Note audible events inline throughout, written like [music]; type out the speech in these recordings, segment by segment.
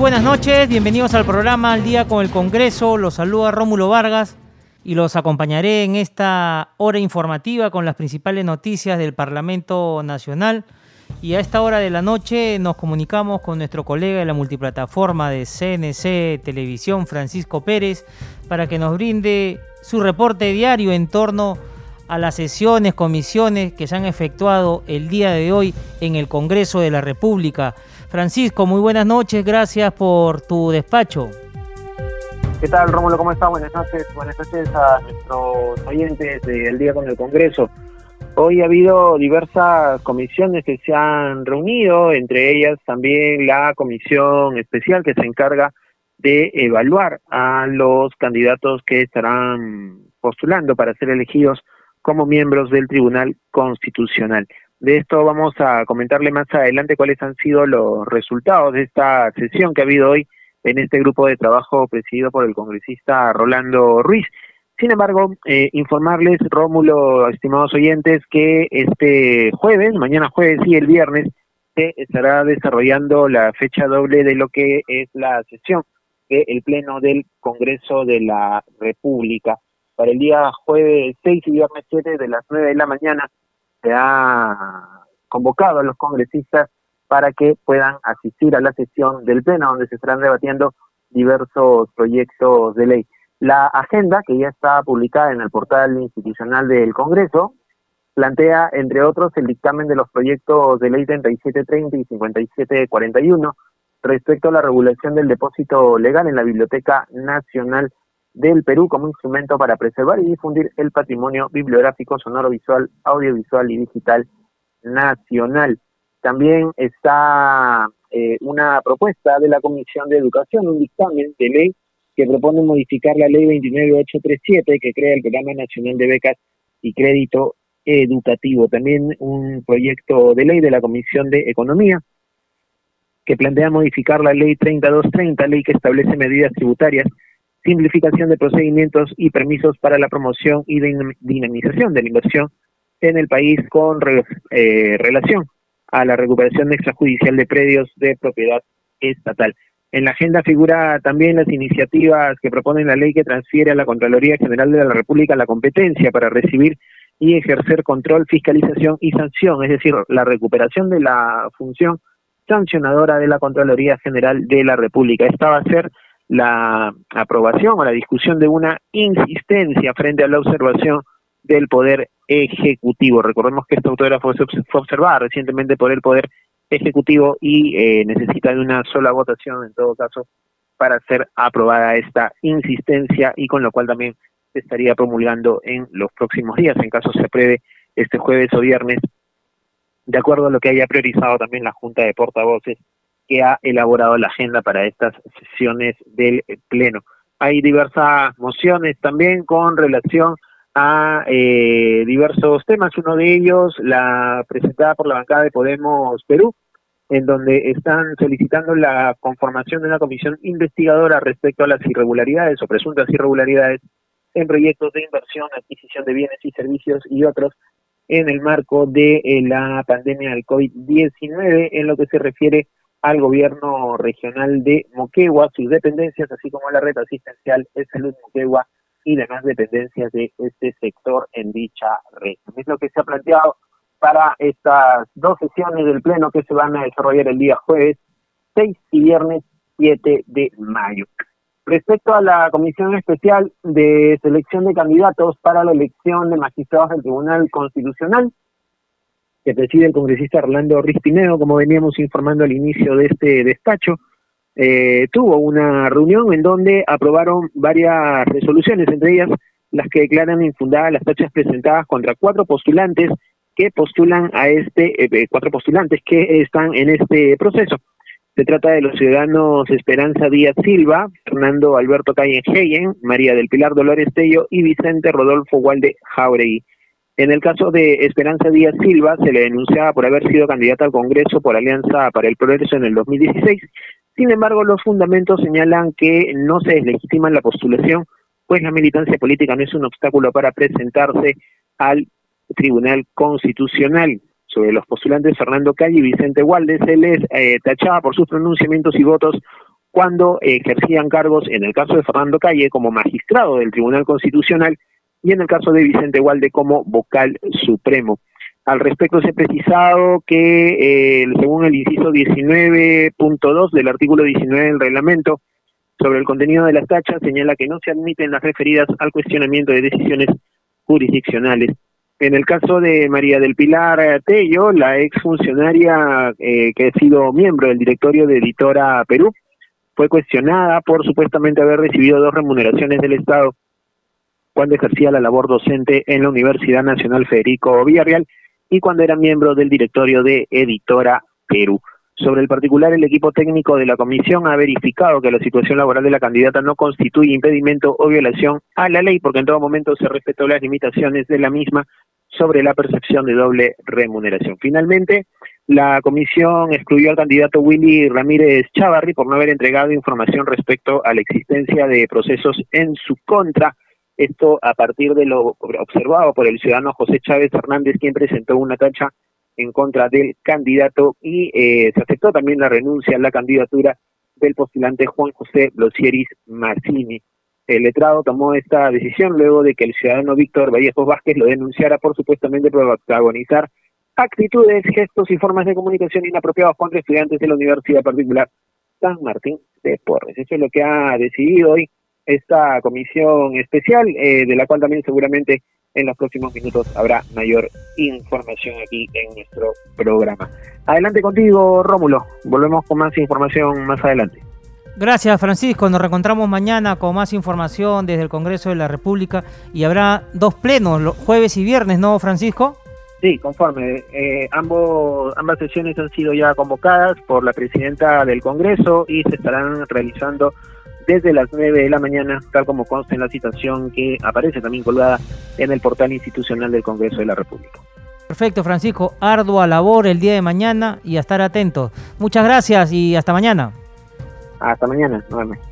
Buenas noches, bienvenidos al programa Al Día con el Congreso. Los saluda Rómulo Vargas y los acompañaré en esta hora informativa con las principales noticias del Parlamento Nacional. Y a esta hora de la noche nos comunicamos con nuestro colega de la multiplataforma de CNC Televisión, Francisco Pérez, para que nos brinde su reporte diario en torno a las sesiones, comisiones que se han efectuado el día de hoy en el Congreso de la República. Francisco, muy buenas noches, gracias por tu despacho. ¿Qué tal, Rómulo? ¿Cómo está? Buenas noches. Buenas noches a nuestros oyentes del Día con el Congreso. Hoy ha habido diversas comisiones que se han reunido, entre ellas también la comisión especial que se encarga de evaluar a los candidatos que estarán postulando para ser elegidos como miembros del Tribunal Constitucional. De esto vamos a comentarle más adelante cuáles han sido los resultados de esta sesión que ha habido hoy en este grupo de trabajo presidido por el congresista Rolando Ruiz. Sin embargo, eh, informarles, Rómulo, estimados oyentes, que este jueves, mañana jueves y el viernes, se estará desarrollando la fecha doble de lo que es la sesión del Pleno del Congreso de la República. Para el día jueves 6 y viernes 7 de las 9 de la mañana se ha convocado a los congresistas para que puedan asistir a la sesión del Pleno, donde se estarán debatiendo diversos proyectos de ley. La agenda, que ya está publicada en el portal institucional del Congreso, plantea, entre otros, el dictamen de los proyectos de ley 3730 y 5741 respecto a la regulación del depósito legal en la Biblioteca Nacional del Perú como instrumento para preservar y difundir el patrimonio bibliográfico, sonoro, visual, audiovisual y digital nacional. También está eh, una propuesta de la Comisión de Educación, un dictamen de ley que propone modificar la ley 29837 que crea el Programa Nacional de Becas y Crédito Educativo. También un proyecto de ley de la Comisión de Economía que plantea modificar la ley 3230, ley que establece medidas tributarias, simplificación de procedimientos y permisos para la promoción y dinamización de la inversión en el país con eh, relación a la recuperación extrajudicial de predios de propiedad estatal. En la agenda figura también las iniciativas que proponen la ley que transfiere a la Contraloría General de la República la competencia para recibir y ejercer control, fiscalización y sanción, es decir, la recuperación de la función sancionadora de la Contraloría General de la República. Esta va a ser la aprobación o la discusión de una insistencia frente a la observación del Poder Ejecutivo. Recordemos que esta autógrafa fue, observada recientemente por el Poder Ejecutivo y eh, necesita de una sola votación en todo caso para ser aprobada esta insistencia y con lo cual también se estaría promulgando en los próximos días, en caso se apruebe este jueves o viernes, de acuerdo a lo que haya priorizado también la Junta de Portavoces que ha elaborado la agenda para estas sesiones del Pleno. Hay diversas mociones también con relación a eh, diversos temas, uno de ellos la presentada por la bancada de Podemos Perú, en donde están solicitando la conformación de una comisión investigadora respecto a las irregularidades o presuntas irregularidades en proyectos de inversión, adquisición de bienes y servicios y otros en el marco de eh, la pandemia del COVID-19 en lo que se refiere al gobierno regional de Moquegua, sus dependencias, así como la red asistencial de salud Moquegua y demás dependencias de este sector en dicha red. Es lo que se ha planteado para estas dos sesiones del Pleno que se van a desarrollar el día jueves 6 y viernes 7 de mayo. Respecto a la Comisión Especial de Selección de Candidatos para la elección de magistrados del Tribunal Constitucional, que preside el congresista Orlando Rispineo, como veníamos informando al inicio de este despacho, eh, tuvo una reunión en donde aprobaron varias resoluciones, entre ellas las que declaran infundadas las fechas presentadas contra cuatro postulantes que postulan a este, eh, eh, cuatro postulantes que están en este proceso. Se trata de los ciudadanos Esperanza Díaz Silva, Fernando Alberto Heyen, María del Pilar Dolores Tello y Vicente Rodolfo Walde Jauregui. En el caso de Esperanza Díaz Silva, se le denunciaba por haber sido candidata al Congreso por Alianza para el Progreso en el 2016. Sin embargo, los fundamentos señalan que no se deslegitima la postulación, pues la militancia política no es un obstáculo para presentarse al Tribunal Constitucional sobre los postulantes Fernando Calle y Vicente Walde, se les eh, tachaba por sus pronunciamientos y votos cuando ejercían cargos, en el caso de Fernando Calle, como magistrado del Tribunal Constitucional y en el caso de Vicente Walde como vocal supremo. Al respecto, se ha precisado que, eh, según el inciso 19.2 del artículo 19 del reglamento, sobre el contenido de las tachas, señala que no se admiten las referidas al cuestionamiento de decisiones jurisdiccionales. En el caso de María del Pilar Tello, la exfuncionaria eh, que ha sido miembro del directorio de Editora Perú, fue cuestionada por supuestamente haber recibido dos remuneraciones del Estado cuando ejercía la labor docente en la Universidad Nacional Federico Villarreal y cuando era miembro del directorio de Editora Perú. Sobre el particular, el equipo técnico de la comisión ha verificado que la situación laboral de la candidata no constituye impedimento o violación a la ley, porque en todo momento se respetó las limitaciones de la misma sobre la percepción de doble remuneración. Finalmente, la comisión excluyó al candidato Willy Ramírez Chavarri por no haber entregado información respecto a la existencia de procesos en su contra. Esto a partir de lo observado por el ciudadano José Chávez Hernández, quien presentó una tacha en contra del candidato y eh, se aceptó también la renuncia a la candidatura del postulante Juan José Losieris Marcini. El letrado tomó esta decisión luego de que el ciudadano Víctor Vallejos Vázquez lo denunciara por supuestamente protagonizar actitudes, gestos y formas de comunicación inapropiados contra estudiantes de la Universidad Particular San Martín de Porres. Eso es lo que ha decidido hoy esta comisión especial, eh, de la cual también seguramente en los próximos minutos habrá mayor información aquí en nuestro programa. Adelante contigo, Rómulo. Volvemos con más información más adelante. Gracias Francisco, nos reencontramos mañana con más información desde el Congreso de la República y habrá dos plenos, jueves y viernes, ¿no Francisco? Sí, conforme. Eh, ambos, ambas sesiones han sido ya convocadas por la presidenta del Congreso y se estarán realizando desde las 9 de la mañana, tal como consta en la citación que aparece también colgada en el portal institucional del Congreso de la República. Perfecto, Francisco. Ardua labor el día de mañana y a estar atentos. Muchas gracias y hasta mañana. Hasta mañana, nuevamente.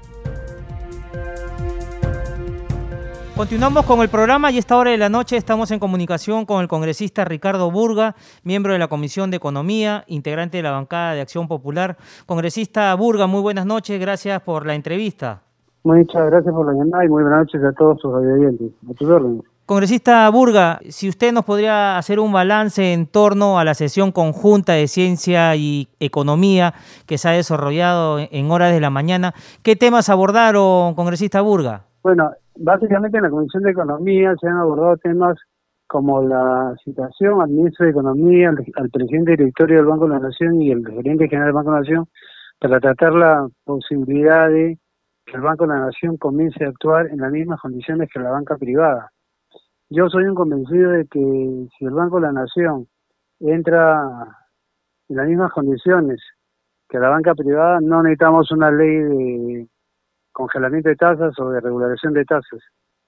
Continuamos con el programa y a esta hora de la noche estamos en comunicación con el congresista Ricardo Burga, miembro de la Comisión de Economía, integrante de la bancada de Acción Popular. Congresista Burga, muy buenas noches, gracias por la entrevista. Muchas gracias por la llamada y muy buenas noches a todos sus oyentes. A tus órdenes. Congresista Burga, si usted nos podría hacer un balance en torno a la sesión conjunta de ciencia y economía que se ha desarrollado en horas de la mañana, ¿qué temas abordaron, congresista Burga? Bueno, básicamente en la Comisión de Economía se han abordado temas como la citación al ministro de Economía, al, presidente directorio del Banco de la Nación y el gerente general del Banco de la Nación para tratar la posibilidad de que el Banco de la Nación comience a actuar en las mismas condiciones que la banca privada. Yo soy un convencido de que si el Banco de la Nación entra en las mismas condiciones que la banca privada, no necesitamos una ley de congelamiento de tasas o de regulación de tasas.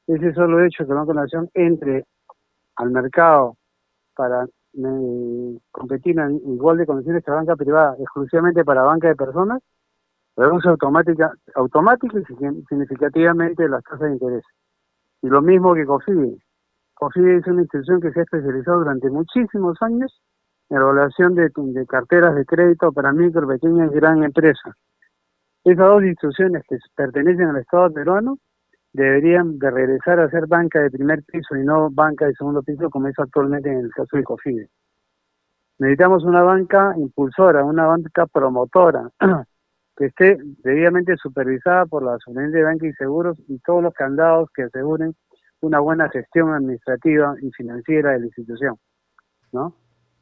Ese solo hecho que el Banco de Nación entre al mercado para eh, competir igual de condiciones que la banca privada, exclusivamente para banca de personas, reduce automática, automática y significativamente las tasas de interés. Y lo mismo que COFIDE. COFIDE es una institución que se ha especializado durante muchísimos años en la evaluación de, carteras de crédito para micro, pequeñas y gran empresas. Esas dos instituciones que pertenecen al Estado peruano deberían de regresar a ser banca de primer piso y no banca de segundo piso como es actualmente en el caso de COFIDE. Necesitamos una banca impulsora, una banca promotora, [clears throat] que esté debidamente supervisada por la Superintendencia de Banca y Seguros y todos los candados que aseguren una buena gestión administrativa y financiera de la institución, ¿no?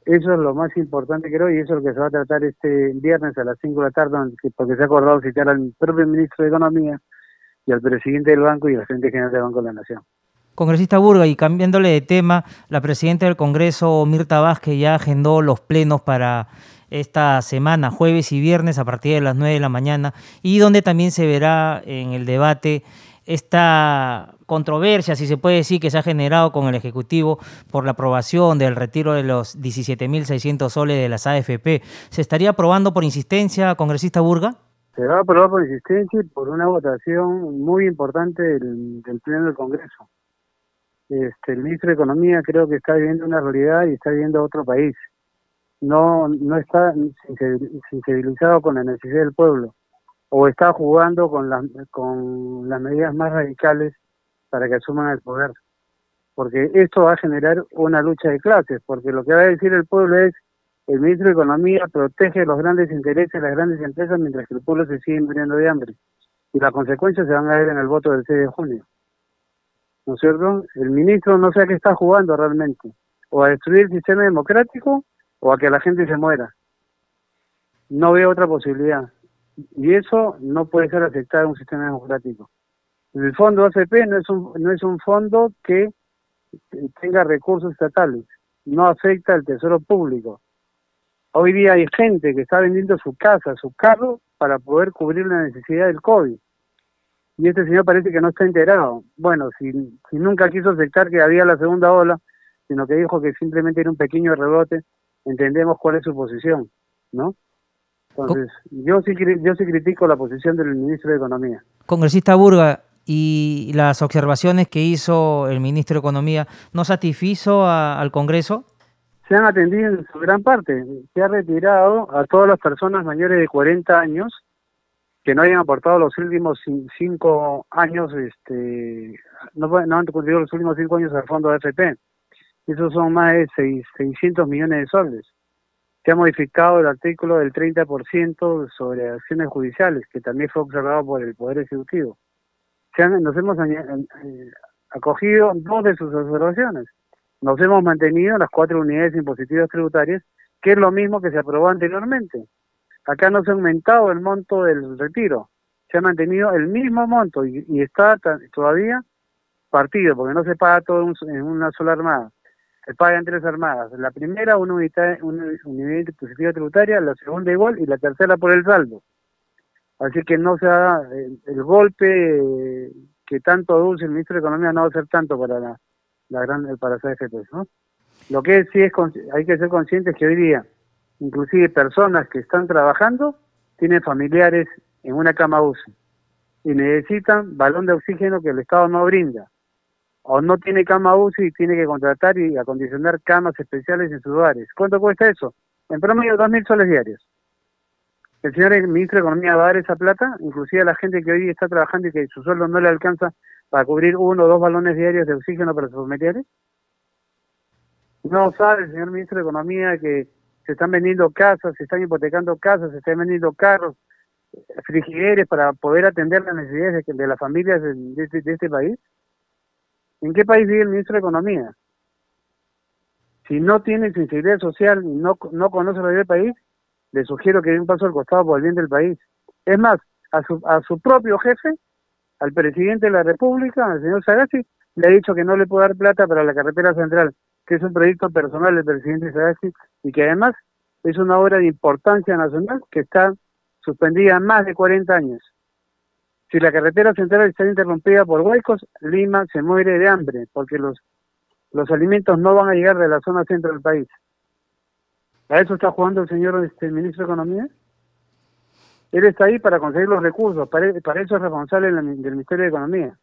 Eso es lo más importante creo y eso es lo que se va a tratar este viernes a las 5 de la tarde porque se ha acordado citar al propio ministro de Economía y al presidente del banco y al presidente general del Banco de la Nación. Congresista Burga, y cambiándole de tema, la presidenta del Congreso, Mirta Vázquez, ya agendó los plenos para esta semana, jueves y viernes a partir de las 9 de la mañana, y donde también se verá en el debate esta controversia, si se puede decir, que se ha generado con el Ejecutivo por la aprobación del retiro de los 17.600 soles de las AFP. ¿Se estaría aprobando por insistencia, congresista Burga? Se va a aprobar por insistencia y por una votación muy importante del, Pleno del Congreso. Este, el ministro de Economía creo que está viviendo una realidad y está viviendo otro país. No, no está sensibilizado con la necesidad del pueblo o está jugando con, las con las medidas más radicales para que asuman el poder. Porque esto va a generar una lucha de clases, porque lo que va a decir el pueblo es, el ministro de Economía protege los grandes intereses de las grandes empresas mientras que el pueblo se sigue muriendo de hambre. Y las consecuencias se van a ver en el voto del 6 de junio. ¿No es cierto? El ministro no sé a qué está jugando realmente. O a destruir el sistema democrático o a que la gente se muera. No veo otra posibilidad. Y eso no puede ser aceptado en un sistema democrático. El fondo ACP no es un, no es un fondo que tenga recursos estatales, no afecta al tesoro público. Hoy día hay gente que está vendiendo su casa, su carro, para poder cubrir la necesidad del COVID. Y este señor parece que no está enterado. Bueno, si, si nunca quiso aceptar que había la segunda ola, sino que dijo que simplemente era un pequeño rebote, entendemos cuál es su posición, ¿no? Entonces, yo sí, yo sí critico la posición del ministro de Economía. Congresista Burga, y las observaciones que hizo el ministro de Economía, ¿no satisfizo al Congreso? Se han atendido en su gran parte. Se ha retirado a todas las personas mayores de 40 años que no hayan aportado los últimos cinco años, este, no, no han cumplido los últimos cinco años al fondo de AFP. Esos son más de 600 millones de soles se ha modificado el artículo del 30% sobre acciones judiciales, que también fue observado por el Poder Ejecutivo. Se nos hemos eh, acogido dos de sus observaciones. Nos hemos mantenido en las cuatro unidades impositivas tributarias, que es lo mismo que se aprobó anteriormente. Acá no se ha aumentado el monto del retiro, se ha mantenido el mismo monto y, está todavía partido, porque no se paga todo en una sola armada se pagan tres armadas. La primera, una unidad, una unidad impositiva tributaria, la segunda igual y la tercera por el saldo. Así que no se da el, golpe que tanto aduce el ministro de Economía no va a ser tanto para la, la gran para CFP, ¿no? Lo que sí es hay que ser conscientes que hoy día, inclusive personas que están trabajando tienen familiares en una cama UCI y necesitan balón de oxígeno que el Estado no brinda o no tiene cama UCI y tiene que contratar y acondicionar camas especiales en sus hogares. ¿Cuánto cuesta eso? En promedio, dos mil soles diarios. El señor ministro de Economía va a dar esa plata, inclusive a la gente que hoy está trabajando y que su sueldo no le alcanza para cubrir uno o dos balones diarios de oxígeno para sus familiares. No sabe el señor ministro de Economía que se están vendiendo casas, se están hipotecando casas, se están vendiendo carros, frigideres para poder atender las necesidades de, las familias de este país. ¿En qué país vive el ministro de Economía? Si no tiene sensibilidad social y no, no conoce la vida del país, le sugiero que dé un paso al costado por el bien del país. Es más, a su, a su propio jefe, al presidente de la República, al señor Sagasti, le ha dicho que no le puede dar plata para la carretera central, que es un proyecto personal del presidente Sagasti y que además es una obra de importancia nacional que está suspendida más de 40 años. Si la carretera central está interrumpida por huecos, Lima se muere de hambre, porque los, los alimentos no van a llegar de la zona centro del país. ¿A eso está jugando el señor este, ministro de Economía? Él está ahí para conseguir los recursos, para, eso es responsable del Ministerio de Economía,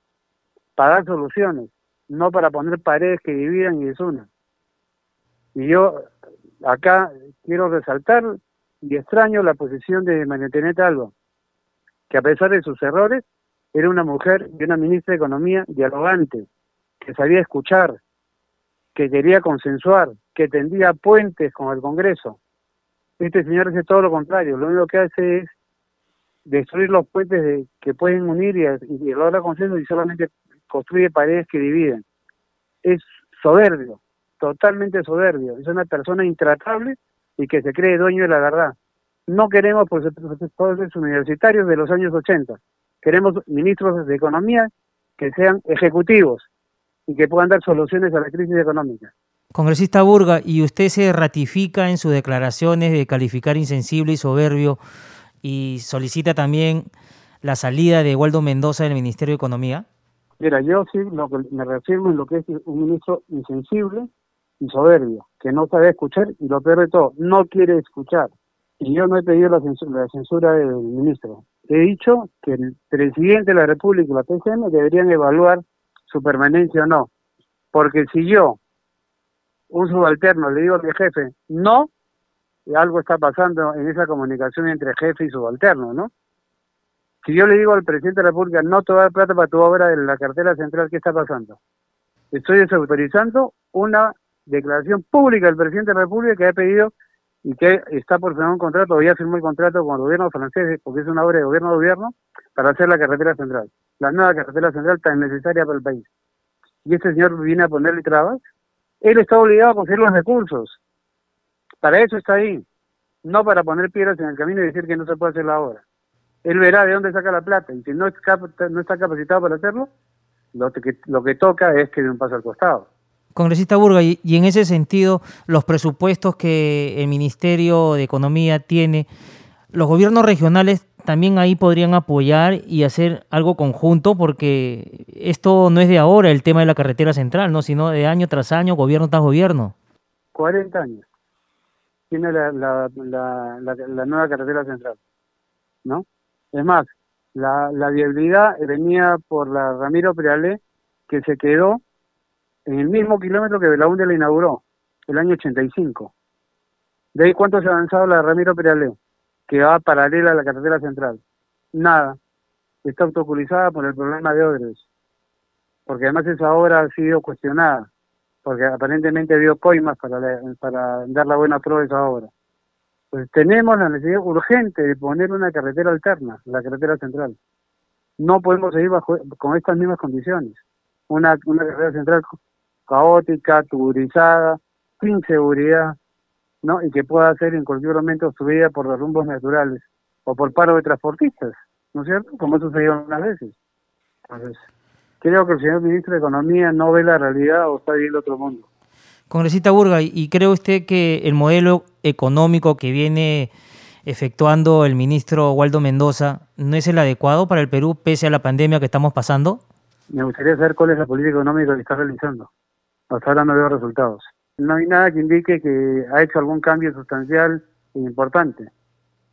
para dar soluciones, no para poner paredes que dividan y desunan. Y yo acá quiero resaltar y extraño la posición de María Alba que a pesar de sus errores, era una mujer y una ministra de Economía dialogante, que sabía escuchar, que quería consensuar, que tendía puentes con el Congreso. Este señor hace todo lo contrario, lo único que hace es destruir los puentes que pueden unir y, y lograr consenso y solamente construye paredes que dividen. Es soberbio, totalmente soberbio, es una persona intratable y que se cree dueño de la verdad. No queremos profesores universitarios de los años 80. Queremos ministros de Economía que sean ejecutivos y que puedan dar soluciones a la crisis económica. Congresista Burga, ¿y usted se ratifica en sus declaraciones de calificar insensible y soberbio y solicita también la salida de Waldo Mendoza del Ministerio de Economía? Mira, yo sí lo que me reafirmo en lo que es un ministro insensible y soberbio, que no sabe escuchar y lo peor de todo, no quiere escuchar. Y yo no he pedido la censura, la censura del ministro. He dicho que el presidente de la República y la PCM deberían evaluar su permanencia o no. Porque si yo un subalterno le digo a mi jefe, no, algo está pasando en esa comunicación entre jefe y subalterno, ¿no? Si yo le digo al presidente de la República, no te voy plata para tu obra de la cartera central, ¿qué está pasando? Estoy desautorizando una declaración pública del presidente de la República que ha pedido y que está por firmar un contrato, o ya firmó el contrato con el gobierno francés, porque es una obra de gobierno a gobierno, para hacer la carretera central. La nueva carretera central tan necesaria para el país. Y este señor viene a ponerle trabas él está obligado a conseguir los recursos. Para eso está ahí, no para poner piedras en el camino y decir que no se puede hacer la obra. Él verá de dónde saca la plata y si no, no está capacitado para hacerlo, lo que, lo que toca es que dé un paso al costado. Congresista Burga, y, y en ese sentido, los presupuestos que el Ministerio de Economía tiene, los gobiernos regionales también ahí podrían apoyar y hacer algo conjunto, porque esto no es de ahora el tema de la carretera central, no, sino de año tras año, gobierno tras gobierno. 40 años tiene la, la, la, nueva carretera central, ¿no? Es más, la, la viabilidad venía por la Ramiro Prealé, que se quedó en el mismo kilómetro que Belaunde la inauguró, el año 85. ¿De ahí cuánto se ha avanzado la Ramiro Prealé? que va paralela a la carretera central. Nada. Está obstaculizada por el problema de Odres. Porque además esa obra ha sido cuestionada. Porque aparentemente dio coimas para, para dar la buena prueba de esa obra. Pues tenemos la necesidad urgente de poner una carretera alterna, la carretera central. No podemos seguir bajo, con estas mismas condiciones. Una carretera central caótica, tuburizada, sin seguridad, ¿no? y que pueda ser en cualquier momento subida por los rumbos naturales o por paro de transportistas, ¿no es cierto? Como ha sucedido algunas veces. Entonces, creo que el señor ministro de Economía no ve la realidad o está viendo otro mundo. Congresista Burga, ¿y cree usted que el modelo económico que viene efectuando el ministro Waldo Mendoza no es el adecuado para el Perú pese a la pandemia que estamos pasando? Me gustaría saber cuál es la política económica que está realizando. Hasta ahora no veo resultados no hay nada que indique que ha hecho algún cambio sustancial e importante.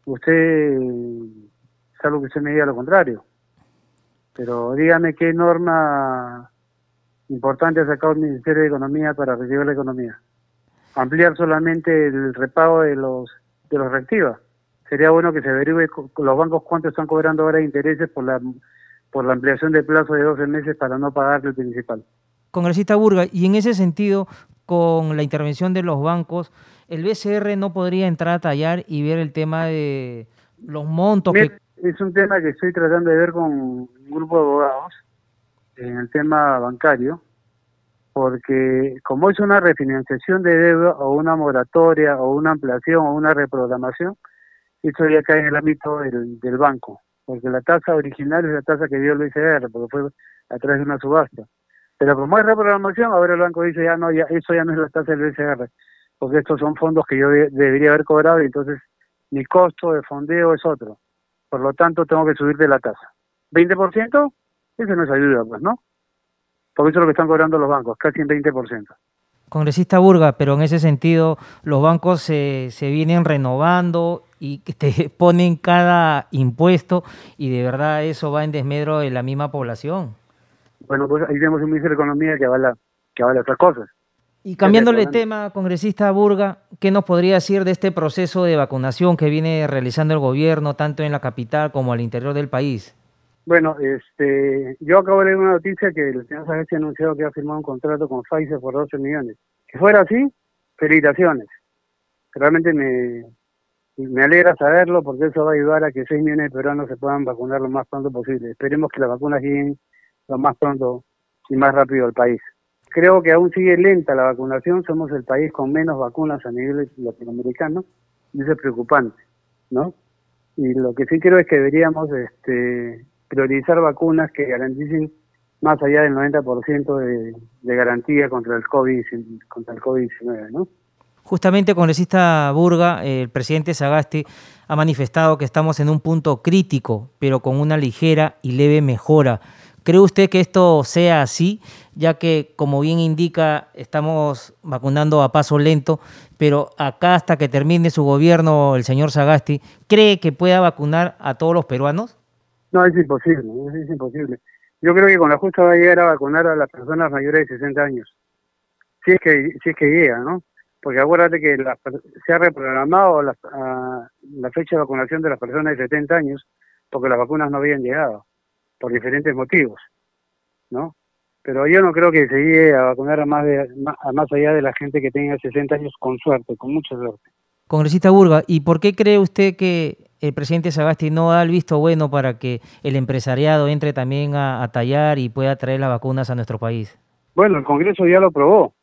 Usted, salvo que usted me diga lo contrario. Pero dígame qué norma importante ha sacado el Ministerio de Economía para recibir la economía. Ampliar solamente el repago de los de los reactivas. Sería bueno que se averigüe los bancos cuánto están cobrando ahora de intereses por la por la ampliación del plazo de 12 meses para no pagar el principal. Congresista Burga, y en ese sentido, con la intervención de los bancos, el BCR no podría entrar a tallar y ver el tema de los montos que... Es un tema que estoy tratando de ver con un grupo de abogados en el tema bancario, porque como es una refinanciación de deuda o una moratoria o una ampliación o una reprogramación, eso ya cae en el ámbito del, del banco, porque la tasa original es la tasa que dio el BCR, porque fue a través de una subasta. Pero como hay reprogramación, ahora el banco dice, ya no, ya eso ya no es la tasa del BCR, porque estos son fondos que yo debería haber cobrado y entonces mi costo de fondeo es otro. Por lo tanto, tengo que subir de la tasa. ¿20%? Eso no es ayuda, pues, ¿no? Porque eso es lo que están cobrando los bancos, casi en 20%. Congresista Burga, pero en ese sentido los bancos se, se vienen renovando y te [laughs] ponen cada impuesto y de verdad eso va en desmedro de la misma población. Bueno, pues ahí tenemos un ministro de Economía que avala, que avala otras cosas. Y cambiándole tema, congresista Burga, ¿qué nos podría decir de este proceso de vacunación que viene realizando el gobierno, tanto en la capital como al interior del país? Bueno, este, yo acabo de leer una noticia que el señor Sánchez ha anunciado que ha firmado un contrato con Pfizer por 12 millones. Si fuera así, felicitaciones. Realmente me, me alegra saberlo porque eso va a ayudar a que 6 millones de peruanos se puedan vacunar lo más pronto posible. Esperemos que las vacunas lleguen lo más pronto y más rápido al país. Creo que aún sigue lenta la vacunación, somos el país con menos vacunas a nivel latinoamericano y eso es preocupante, ¿no? Y lo que sí creo es que deberíamos este, priorizar vacunas que garanticen más allá del 90% de, de garantía contra el COVID, contra el COVID-19, ¿no? Justamente, congresista Burga, el presidente Sagasti ha manifestado que estamos en un punto crítico, pero con una ligera y leve mejora. ¿Cree usted que esto sea así, ya que, como bien indica, estamos vacunando a paso lento, pero acá hasta que termine su gobierno, el señor Sagasti, ¿cree que pueda vacunar a todos los peruanos? No, es imposible, es imposible. Yo creo que con la justa va a llegar a vacunar a las personas mayores de 60 años. Si es que, si es que llega, ¿no? Porque acuérdate que se ha reprogramado la, la fecha de vacunación de las personas de 70 años porque las vacunas no habían llegado, por diferentes motivos, ¿no? Pero yo no creo que se llegue a vacunar a más, de, a más allá de la gente que tenga 60 años con suerte, con mucha suerte. Congresista Burga, ¿y por qué cree usted que el presidente Sagasti no da el visto bueno para que el empresariado entre también a, tallar y pueda traer las vacunas a nuestro país? Bueno, el Congreso ya lo aprobó.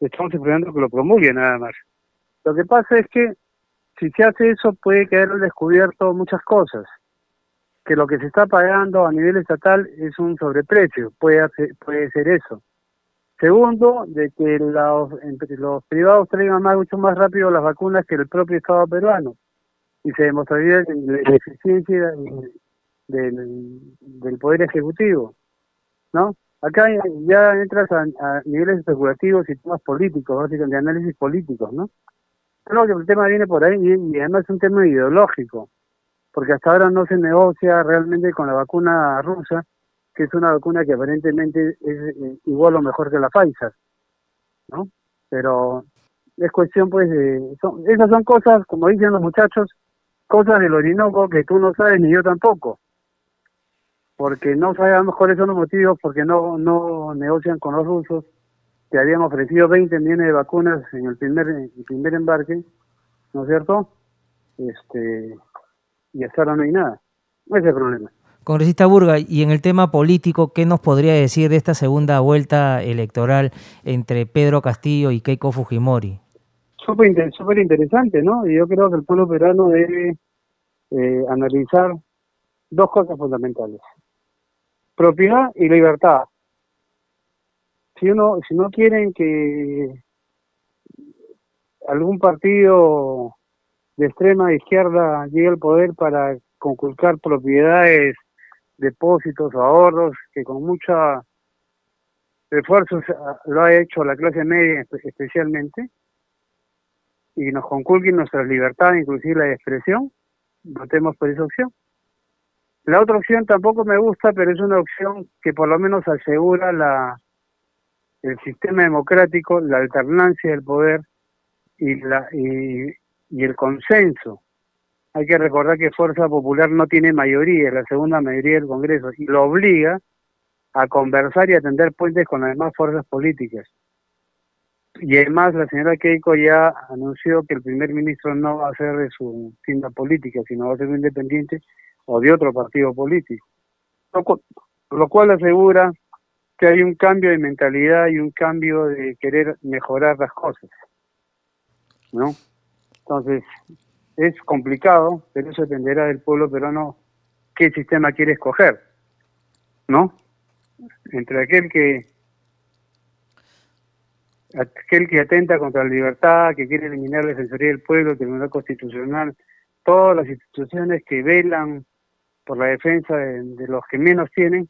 Estamos esperando que lo promulgue nada más. Lo que pasa es que si se hace eso puede quedar descubierto muchas cosas. Que lo que se está pagando a nivel estatal es un sobreprecio, puede, puede ser eso. Segundo, de que los, los privados traigan más, mucho más rápido las vacunas que el propio Estado peruano. Y se demostraría la eficiencia del, del Poder Ejecutivo. ¿No? Acá ya entras a, niveles especulativos y temas políticos, básicamente, de análisis políticos, ¿no? Creo que el tema viene por ahí y, además es un tema ideológico, porque hasta ahora no se negocia realmente con la vacuna rusa que es una vacuna que aparentemente es eh, igual o mejor que la Pfizer, ¿no? Pero es cuestión, pues, de... esas son cosas, como dicen los muchachos, cosas del Orinoco que tú no sabes ni yo tampoco. Porque no sabemos cuáles son los motivos, porque no, no negocian con los rusos, que habían ofrecido 20 millones de vacunas en el primer, el primer embarque, ¿no es cierto? Este, y hasta ahora no hay nada. Ese es el problema. Congresista Burga, y en el tema político, ¿qué nos podría decir de esta segunda vuelta electoral entre Pedro Castillo y Keiko Fujimori? Súper interesante, ¿no? Y yo creo que el pueblo peruano debe eh, analizar dos cosas fundamentales. Propiedad y libertad. Si uno, si no quieren que algún partido de extrema izquierda llegue al poder para conculcar propiedades depósitos ahorros que con mucha esfuerzo lo ha hecho la clase media especialmente y nos conculquen nuestra libertad, inclusive la expresión, votemos por esa opción. La otra opción tampoco me gusta, pero es una opción que por lo menos asegura la el sistema democrático, la alternancia del poder y la y, y el consenso hay que recordar que Fuerza Popular no tiene mayoría, es la segunda mayoría del Congreso, y lo obliga a conversar y a tender puentes con las demás fuerzas políticas. Y además la señora Keiko ya anunció que el primer ministro no va a ser de su tienda política, sino va a ser independiente o de otro partido político. Lo cual asegura que hay un cambio de mentalidad y un cambio de querer mejorar las cosas. ¿No? Entonces, es complicado, pero eso dependerá del pueblo peruano qué sistema quiere escoger, ¿no? Entre aquel que aquel que atenta contra la libertad, que quiere eliminar la defensoría del pueblo, el Tribunal Constitucional, todas las instituciones que velan por la defensa de, de, los que menos tienen,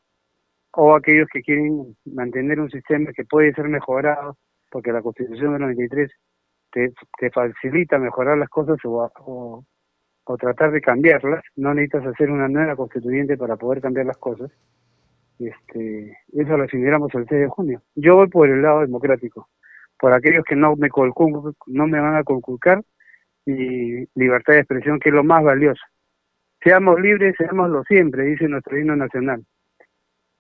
o aquellos que quieren mantener un sistema que puede ser mejorado, porque la Constitución del 93 te, facilita mejorar las cosas o, o, tratar de cambiarlas, no necesitas hacer una nueva constituyente para poder cambiar las cosas. Este, eso lo decidiremos el 6 de junio. Yo voy por el lado democrático, por aquellos que no me, no me van a conculcar y libertad de expresión, que es lo más valioso. Seamos libres, seámoslo siempre, dice nuestro himno nacional.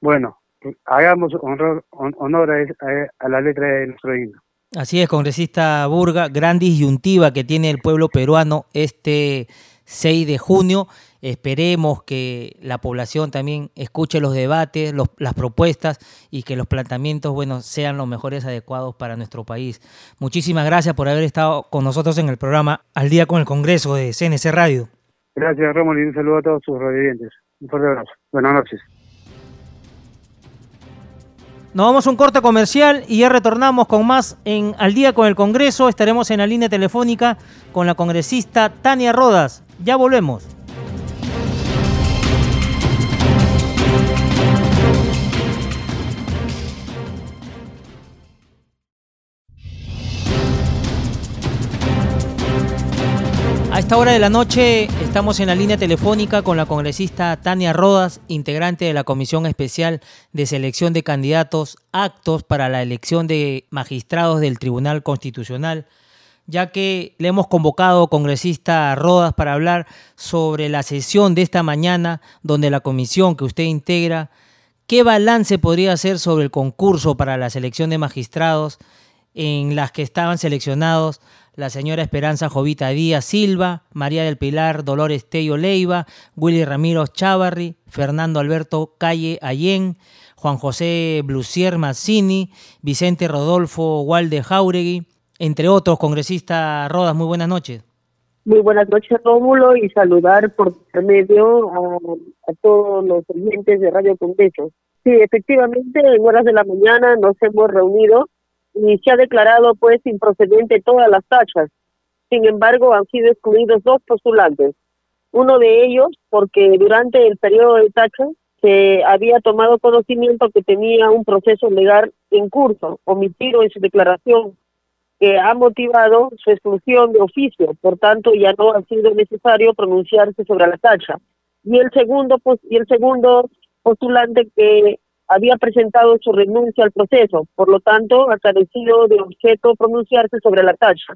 Bueno, hagamos honor, honor a la letra de nuestro himno. Así es, congresista Burga, gran disyuntiva que tiene el pueblo peruano este 6 de junio. Esperemos que la población también escuche los debates, las propuestas y que los planteamientos bueno, sean los mejores adecuados para nuestro país. Muchísimas gracias por haber estado con nosotros en el programa Al Día con el Congreso de CNC Radio. Gracias, Ramón, y un saludo a todos sus radioyentes. Un fuerte abrazo. Buenas noches. Nos vamos a un corte comercial y ya retornamos con más en Al día con el Congreso. Estaremos en la línea telefónica con la congresista Tania Rodas. Ya volvemos. Esta hora de la noche estamos en la línea telefónica con la congresista Tania Rodas, integrante de la Comisión Especial de Selección de Candidatos Actos para la elección de magistrados del Tribunal Constitucional, ya que le hemos convocado, congresista Rodas, para hablar sobre la sesión de esta mañana, donde la comisión que usted integra, ¿qué balance podría hacer sobre el concurso para la selección de magistrados en las que estaban seleccionados la señora Esperanza Jovita Díaz Silva, María del Pilar Dolores Tello Leiva, Willy Ramiro Chavarri, Fernando Alberto Calle Allén, Juan José Blusier Mazzini, Vicente Rodolfo Walde Jauregui, entre otros congresistas Rodas. Muy buenas noches. Muy buenas noches, Rómulo, y saludar por medio a, todos los oyentes de Radio Congreso. Sí, efectivamente, en horas de la mañana nos hemos reunido y se ha declarado pues improcedente todas las tachas. Sin embargo, han sido excluidos dos postulantes. Uno de ellos porque durante el periodo de tacha se había tomado conocimiento que tenía un proceso legal en curso, omitido en su declaración, que ha motivado su exclusión de oficio. Por tanto, ya no ha sido necesario pronunciarse sobre la tacha. Y el segundo, y el segundo postulante que había presentado su renuncia al proceso, por lo tanto, ha carecido de objeto pronunciarse sobre la tacha.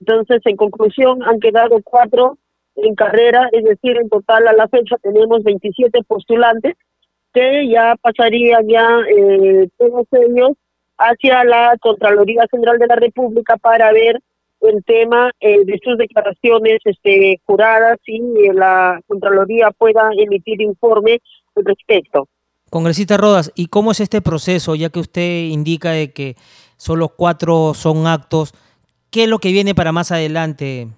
Entonces, en conclusión, han quedado cuatro en carrera, es decir, en total a la fecha tenemos 27 postulantes que ya pasarían ya eh, todos hacia la Contraloría General de la República para ver el tema eh, de sus declaraciones este, juradas y la Contraloría pueda emitir informe al respecto. Congresista Rodas, ¿y cómo es este proceso? Ya que usted indica de que solo cuatro son actos, ¿qué es lo que viene para más adelante?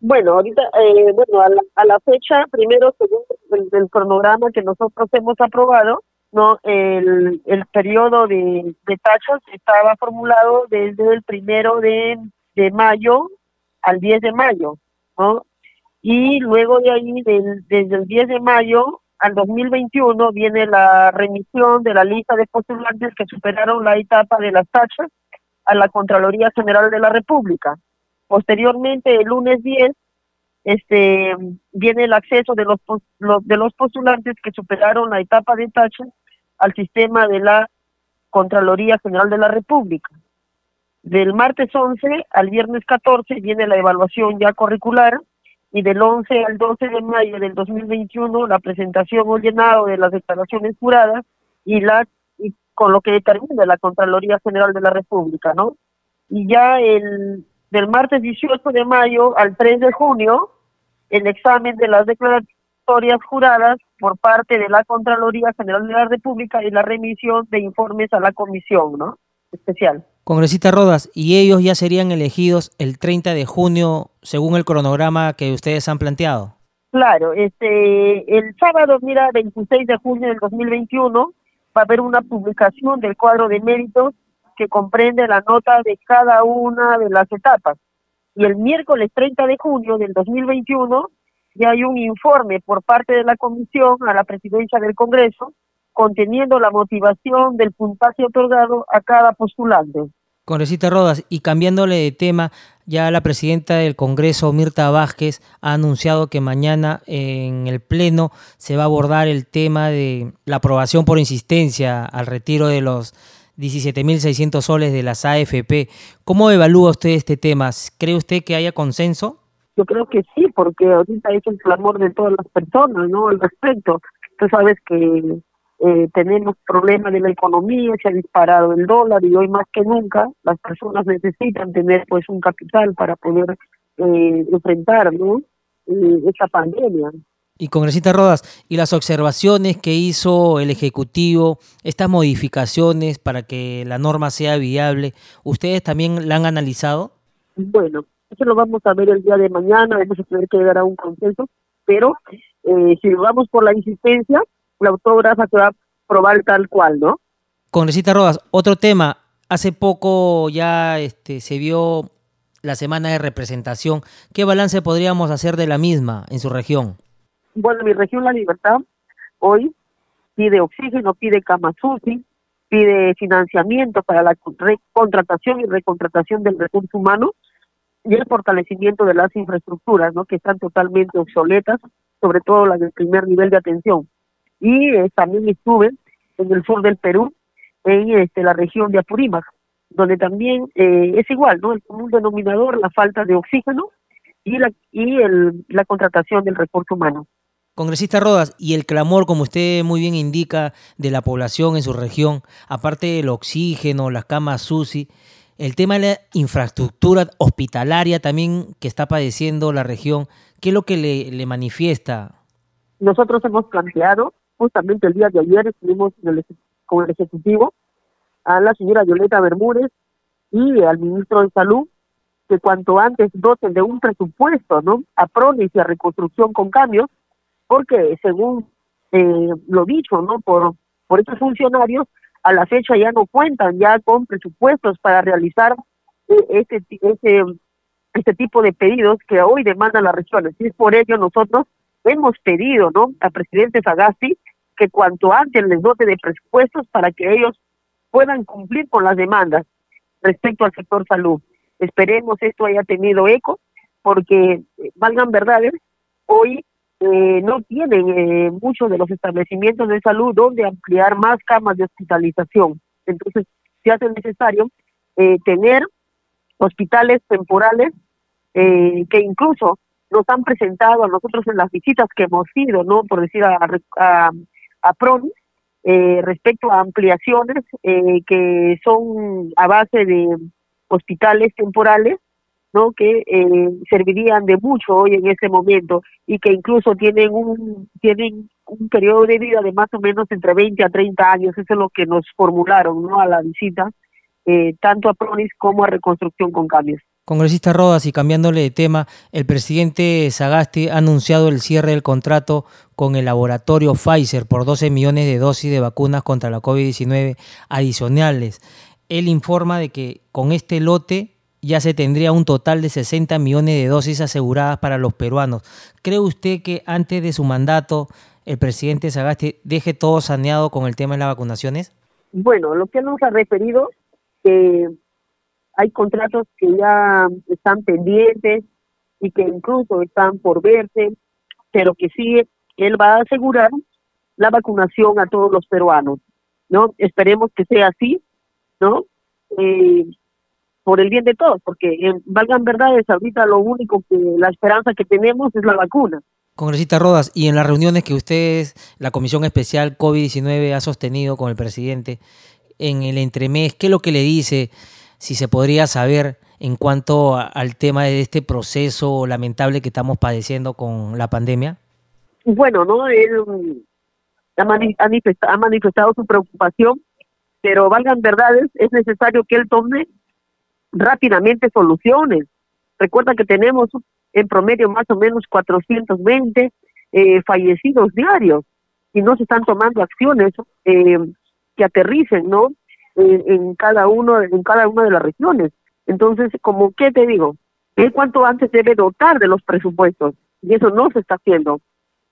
Bueno, ahorita, eh, bueno, a la, fecha, primero, según el, cronograma que nosotros hemos aprobado, no, el, periodo de, de tachas estaba formulado desde el primero de, de mayo al 10 de mayo, ¿no? Y luego de ahí, desde el 10 de mayo al 2021 viene la remisión de la lista de postulantes que superaron la etapa de las tachas a la Contraloría General de la República. Posteriormente, el lunes 10, este, viene el acceso de los, de los postulantes que superaron la etapa de tachas al sistema de la Contraloría General de la República. Del martes 11 al viernes 14 viene la evaluación ya curricular y del 11 al 12 de mayo del 2021 la presentación o llenado de las declaraciones juradas y la y con lo que determina la Contraloría General de la República, ¿no? Y ya el del martes 18 de mayo al 3 de junio el examen de las declaratorias juradas por parte de la Contraloría General de la República y la remisión de informes a la comisión, ¿no? Especial. Congresista Rodas, y ellos ya serían elegidos el 30 de junio según el cronograma que ustedes han planteado. Claro, este, el sábado, mira, 26 de junio del 2021, va a haber una publicación del cuadro de méritos que comprende la nota de cada una de las etapas. Y el miércoles 30 de junio del 2021 ya hay un informe por parte de la Comisión a la Presidencia del Congreso conteniendo la motivación del puntaje otorgado a cada postulante. Congresista Rodas, y cambiándole de tema, ya la presidenta del Congreso, Mirta Vázquez, ha anunciado que mañana en el Pleno se va a abordar el tema de la aprobación por insistencia al retiro de los 17.600 soles de las AFP. ¿Cómo evalúa usted este tema? ¿Cree usted que haya consenso? Yo creo que sí, porque ahorita es el clamor de todas las personas, ¿no? Al respecto. Tú sabes que eh, tenemos problemas de la economía, se ha disparado el dólar y hoy más que nunca las personas necesitan tener pues un capital para poder eh, enfrentar ¿no? Eh, esta pandemia. Y congresista Rodas, ¿y las observaciones que hizo el Ejecutivo, estas modificaciones para que la norma sea viable, ¿ustedes también la han analizado? Bueno, eso lo vamos a ver el día de mañana, vamos a tener que llegar a un consenso, pero eh, si vamos por la insistencia, la autógrafa se va a probar tal cual, ¿no? Congresista Rodas, otro tema. Hace poco ya este, se vio la semana de representación. ¿Qué balance podríamos hacer de la misma en su región? Bueno, mi región La Libertad hoy pide oxígeno, pide camas pide financiamiento para la contratación y recontratación del recurso humano y el fortalecimiento de las infraestructuras, ¿no? que están totalmente obsoletas, sobre todo las del primer nivel de atención. Y eh, también estuve en el sur del Perú, en este, la región de Apurímac, donde también eh, es igual, ¿no? El común denominador, la falta de oxígeno y la y el, la contratación del recurso humano. Congresista Rodas, y el clamor, como usted muy bien indica, de la población en su región, aparte del oxígeno, las camas SUSI, el tema de la infraestructura hospitalaria también que está padeciendo la región, ¿qué es lo que le, le manifiesta? Nosotros hemos planteado, justamente el día de ayer estuvimos con el Ejecutivo, a la señora Violeta Bermúdez y al ministro de Salud, que cuanto antes doten de un presupuesto, ¿no? A PRONIS y a reconstrucción con cambios, porque según eh, lo dicho, ¿no? Por, por estos funcionarios, a la fecha ya no cuentan ya con presupuestos para realizar eh, este, este, este tipo de pedidos que hoy demandan las regiones. Y es por ello nosotros hemos pedido, ¿no? Al presidente Sagasti que cuanto antes les dote de presupuestos para que ellos puedan cumplir con las demandas respecto al sector salud. Esperemos esto haya tenido eco, porque, eh, valgan verdades, hoy eh, no tienen eh, muchos de los establecimientos de salud donde ampliar más camas de hospitalización. Entonces, se hace necesario eh, tener hospitales temporales que incluso nos han presentado a nosotros en las visitas que hemos ido, ¿no? Por decir, a, a, a PRONI, respecto a ampliaciones que son a base de hospitales temporales ¿no? que eh, servirían de mucho hoy en este momento y que incluso tienen un tienen un periodo de vida de más o menos entre 20 a 30 años, eso es lo que nos formularon ¿no? a la visita, eh, tanto a PRONIS como a Reconstrucción con Cambios. Congresista Rodas, y cambiándole de tema, el presidente Sagasti ha anunciado el cierre del contrato con el laboratorio Pfizer por 12 millones de dosis de vacunas contra la COVID-19 adicionales. Él informa de que con este lote ya se tendría un total de 60 millones de dosis aseguradas para los peruanos. ¿Cree usted que antes de su mandato el presidente Sagasti deje todo saneado con el tema de las vacunaciones? Bueno, lo que nos ha referido, que hay contratos que ya están pendientes y que incluso están por verse, pero que sí, él va a asegurar la vacunación a todos los peruanos, ¿no? Esperemos que sea así, ¿no? Eh, por el bien de todos, porque en, valgan verdades, ahorita lo único que la esperanza que tenemos es la vacuna. Congresista Rodas, y en las reuniones que ustedes, la Comisión Especial COVID-19 ha sostenido con el presidente en el entremés, ¿qué es lo que le dice, si se podría saber en cuanto al tema de este proceso lamentable que estamos padeciendo con la pandemia? Bueno, no, él ha manifestado, ha manifestado su preocupación, pero valgan verdades, es necesario que él tome rápidamente soluciones. Recuerda que tenemos en promedio más o menos 420 eh, fallecidos diarios y no se están tomando acciones eh, que aterricen, ¿no? En cada uno en cada una de las regiones. Entonces, como qué te digo, ¿Qué cuánto antes debe dotar de los presupuestos y eso no se está haciendo.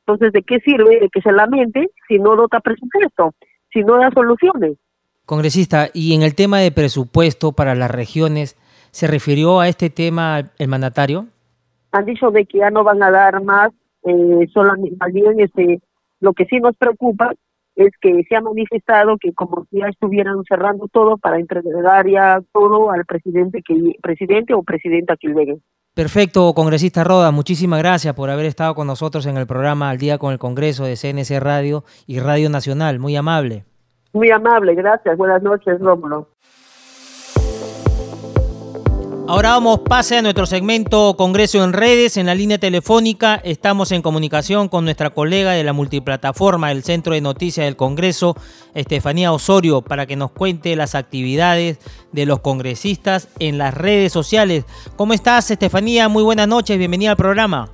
Entonces, ¿de qué sirve de que se lamente si no dota presupuesto, si no da soluciones? Congresista, y en el tema de presupuesto para las regiones, ¿se refirió a este tema el mandatario? Han dicho de que ya no van a dar más, eh, solamente, bien este, lo que sí nos preocupa es que se ha manifestado que como ya estuvieran cerrando todo para entregar ya todo al presidente que presidente o presidenta que llegue. Perfecto, congresista Roda, muchísimas gracias por haber estado con nosotros en el programa Al Día con el Congreso de CNC Radio y Radio Nacional, muy amable. Muy amable, gracias. Buenas noches, Rómulo. Ahora vamos, pase a nuestro segmento Congreso en redes. En la línea telefónica estamos en comunicación con nuestra colega de la multiplataforma del Centro de Noticias del Congreso, Estefanía Osorio, para que nos cuente las actividades de los congresistas en las redes sociales. ¿Cómo estás, Estefanía? Muy buenas noches, bienvenida al programa.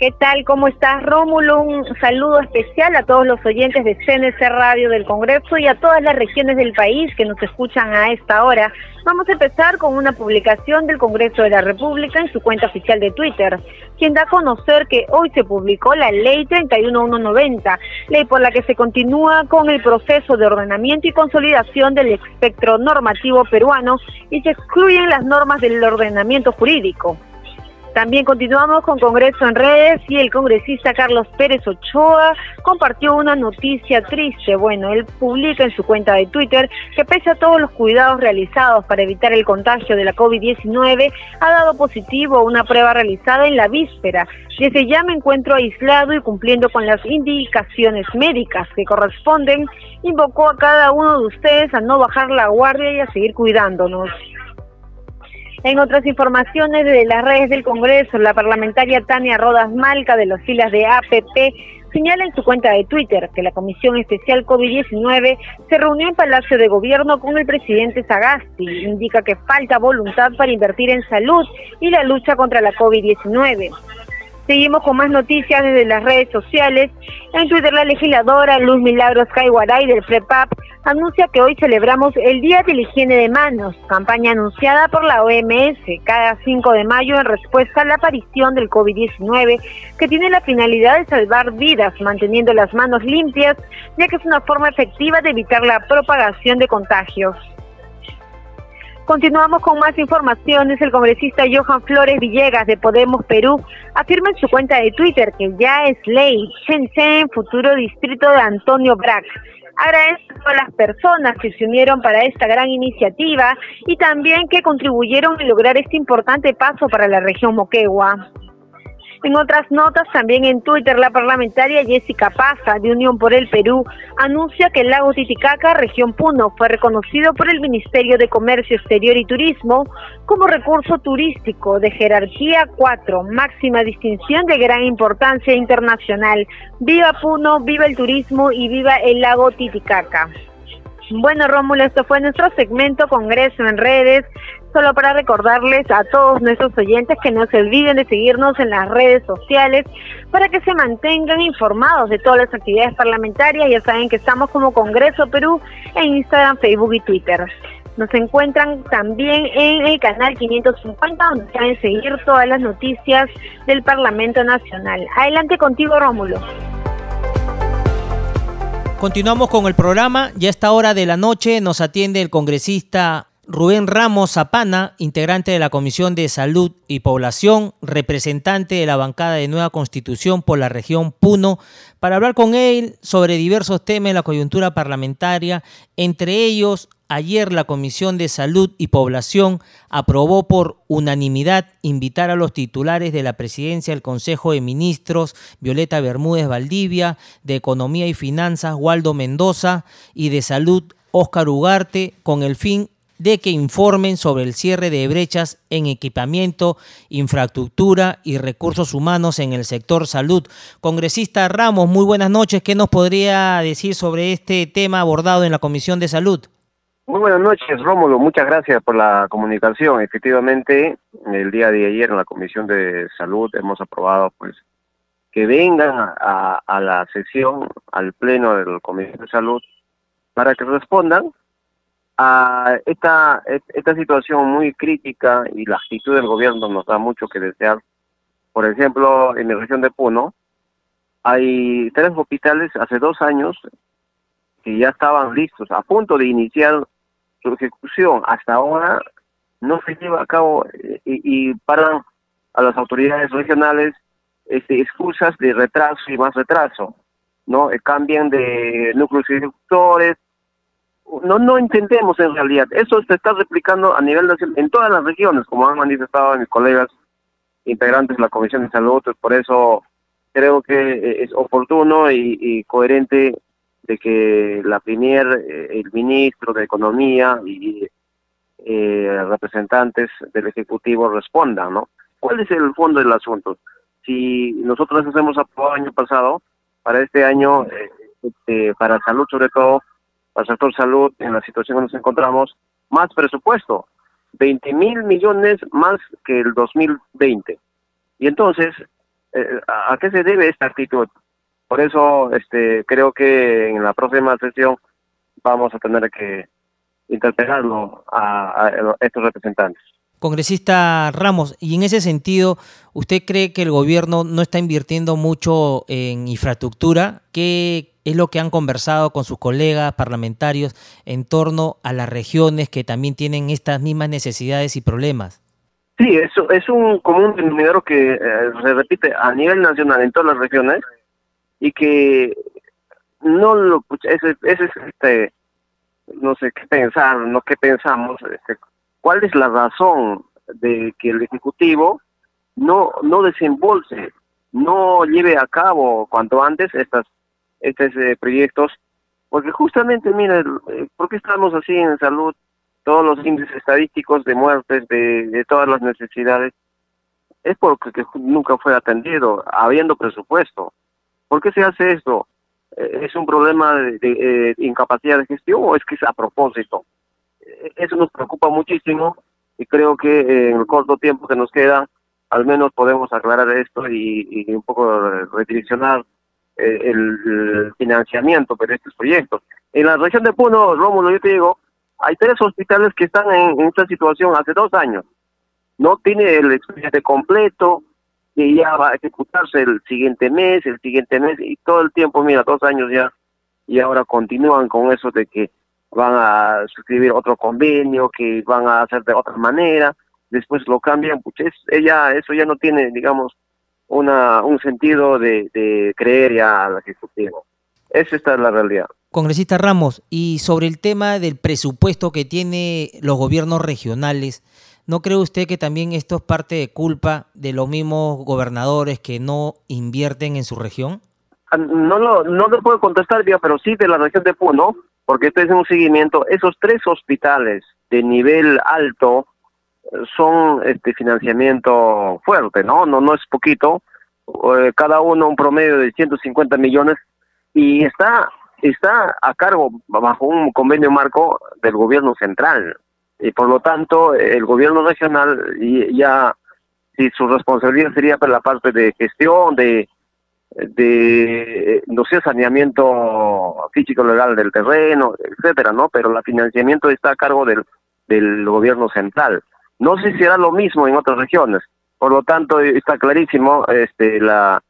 ¿Qué tal? ¿Cómo estás, Rómulo? Un saludo especial a todos los oyentes de CNC Radio del Congreso y a todas las regiones del país que nos escuchan a esta hora. Vamos a empezar con una publicación del Congreso de la República en su cuenta oficial de Twitter, quien da a conocer que hoy se publicó la Ley 31190, ley por la que se continúa con el proceso de ordenamiento y consolidación del espectro normativo peruano y se excluyen las normas del ordenamiento jurídico. También continuamos con Congreso en redes y el congresista Carlos Pérez Ochoa compartió una noticia triste. Bueno, él publica en su cuenta de Twitter que pese a todos los cuidados realizados para evitar el contagio de la COVID-19, ha dado positivo una prueba realizada en la víspera. Desde ya me encuentro aislado y cumpliendo con las indicaciones médicas que corresponden. Invocó a cada uno de ustedes a no bajar la guardia y a seguir cuidándonos. En otras informaciones de las redes del Congreso, la parlamentaria Tania Rodas Malca de las filas de APP señala en su cuenta de Twitter que la Comisión Especial COVID-19 se reunió en Palacio de Gobierno con el presidente Sagasti. Indica que falta voluntad para invertir en salud y la lucha contra la COVID-19. Seguimos con más noticias desde las redes sociales. En Twitter, la legisladora Luz Milagros Caiguaray del FREPAP anuncia que hoy celebramos el Día de la Higiene de Manos, campaña anunciada por la OMS cada 5 de mayo en respuesta a la aparición del COVID-19, que tiene la finalidad de salvar vidas manteniendo las manos limpias, ya que es una forma efectiva de evitar la propagación de contagios. Continuamos con más informaciones. El congresista Johan Flores Villegas de Podemos Perú afirma en su cuenta de Twitter que ya es ley Shenzhen, futuro distrito de Antonio Brack. Agradezco a las personas que se unieron para esta gran iniciativa y también que contribuyeron a lograr este importante paso para la región Moquegua. En otras notas, también en Twitter, la parlamentaria Jessica Paza, de Unión por el Perú, anuncia que el lago Titicaca, región Puno, fue reconocido por el Ministerio de Comercio Exterior y Turismo como recurso turístico de jerarquía 4, máxima distinción de gran importancia internacional. Viva Puno, viva el turismo y viva el lago Titicaca. Bueno, Rómulo, esto fue nuestro segmento Congreso en redes. Solo para recordarles a todos nuestros oyentes que no se olviden de seguirnos en las redes sociales para que se mantengan informados de todas las actividades parlamentarias. Ya saben que estamos como Congreso Perú en Instagram, Facebook y Twitter. Nos encuentran también en el canal 550 donde pueden seguir todas las noticias del Parlamento Nacional. Adelante contigo, Rómulo. Continuamos con el programa. Ya a esta hora de la noche nos atiende el congresista Rubén Ramos Zapana, integrante de la Comisión de Salud y Población, representante de la bancada de Nueva Constitución por la región Puno, para hablar con él sobre diversos temas de la coyuntura parlamentaria, entre ellos Ayer la Comisión de Salud y Población aprobó por unanimidad invitar a los titulares de la presidencia del Consejo de Ministros, Violeta Bermúdez Valdivia, de Economía y Finanzas, Waldo Mendoza, y de Salud, Óscar Ugarte, con el fin de que informen sobre el cierre de brechas en equipamiento, infraestructura y recursos humanos en el sector salud. Congresista Ramos, muy buenas noches. ¿Qué nos podría decir sobre este tema abordado en la Comisión de Salud? Muy buenas noches, Rómulo. Muchas gracias por la comunicación. Efectivamente, el día de ayer en la Comisión de Salud hemos aprobado pues que vengan a, a la sesión, al pleno de la Comisión de Salud, para que respondan a esta, esta situación muy crítica y la actitud del gobierno nos da mucho que desear. Por ejemplo, en la región de Puno hay tres hospitales hace dos años que ya estaban listos, a punto de iniciar su ejecución hasta ahora no se lleva a cabo eh, y, y paran a las autoridades regionales este, excusas de retraso y más retraso, ¿no? Eh, cambian de núcleos ejecutores, no no entendemos en realidad, eso se está replicando a nivel nacional en todas las regiones, como han manifestado mis colegas integrantes de la Comisión de Salud, por eso creo que eh, es oportuno y, y coherente de que la Premier, eh, el ministro de Economía y eh, representantes del Ejecutivo respondan, ¿no? ¿Cuál es el fondo del asunto? Si nosotros hacemos aprobado el año pasado, para este año, eh, este, para salud sobre todo, para el sector salud, en la situación que nos encontramos, más presupuesto, 20 mil millones más que el 2020. Y entonces, ¿A qué se debe esta actitud? Por eso este, creo que en la próxima sesión vamos a tener que interpelarlo a, estos representantes. Congresista Ramos, y en ese sentido, ¿usted cree que el gobierno no está invirtiendo mucho en infraestructura? ¿Qué es lo que han conversado con sus colegas parlamentarios en torno a las regiones que también tienen estas mismas necesidades y problemas? Sí, eso es un común denominador que eh, se repite a nivel nacional en todas las regiones y que no lo ese, ese es este no sé qué pensar, no qué pensamos, este, cuál es la razón de que el ejecutivo no no desembolse, no lleve a cabo cuanto antes estas estos eh, proyectos, porque justamente mira, eh, ¿por qué estamos así en salud? Todos los índices estadísticos de muertes, de, de todas las necesidades, es porque nunca fue atendido, habiendo presupuesto. ¿Por qué se hace esto? Eh, ¿Es un problema de, eh, incapacidad de gestión o es que es a propósito? Eh, eso nos preocupa muchísimo y creo que en el corto tiempo que nos queda, al menos podemos aclarar esto y, un poco redireccionar el, financiamiento de estos proyectos. En la región de Puno, Rómulo, yo te digo, hay tres hospitales que están en, en esta situación hace dos años. No tiene el expediente completo, que ya va a ejecutarse el siguiente mes, el siguiente mes, y todo el tiempo, mira, dos años ya, y ahora continúan con eso de que van a suscribir otro convenio, que van a hacer de otra manera, después lo cambian, pues ella, eso ya no tiene, digamos, una un sentido de, de creer ya al Ejecutivo. Esa es la realidad. Congresista Ramos, y sobre el tema del presupuesto que tiene los gobiernos regionales, ¿No cree usted que también esto es parte de culpa de los mismos gobernadores que no invierten en su región? Ah, no lo, no le puedo contestar, pero sí de la región de Puno, porque estoy en un seguimiento. Esos tres hospitales de nivel alto eh, son este financiamiento fuerte, ¿no? No, no es poquito. Eh, cada uno un promedio de 150 millones y está está a cargo bajo un convenio marco del gobierno central y por lo tanto el gobierno regional ya si su responsabilidad sería para la parte de gestión de de no sé saneamiento físico legal del terreno etcétera no pero el financiamiento está a cargo del del gobierno central. No sé si será lo mismo en otras regiones. Por lo tanto está clarísimo este la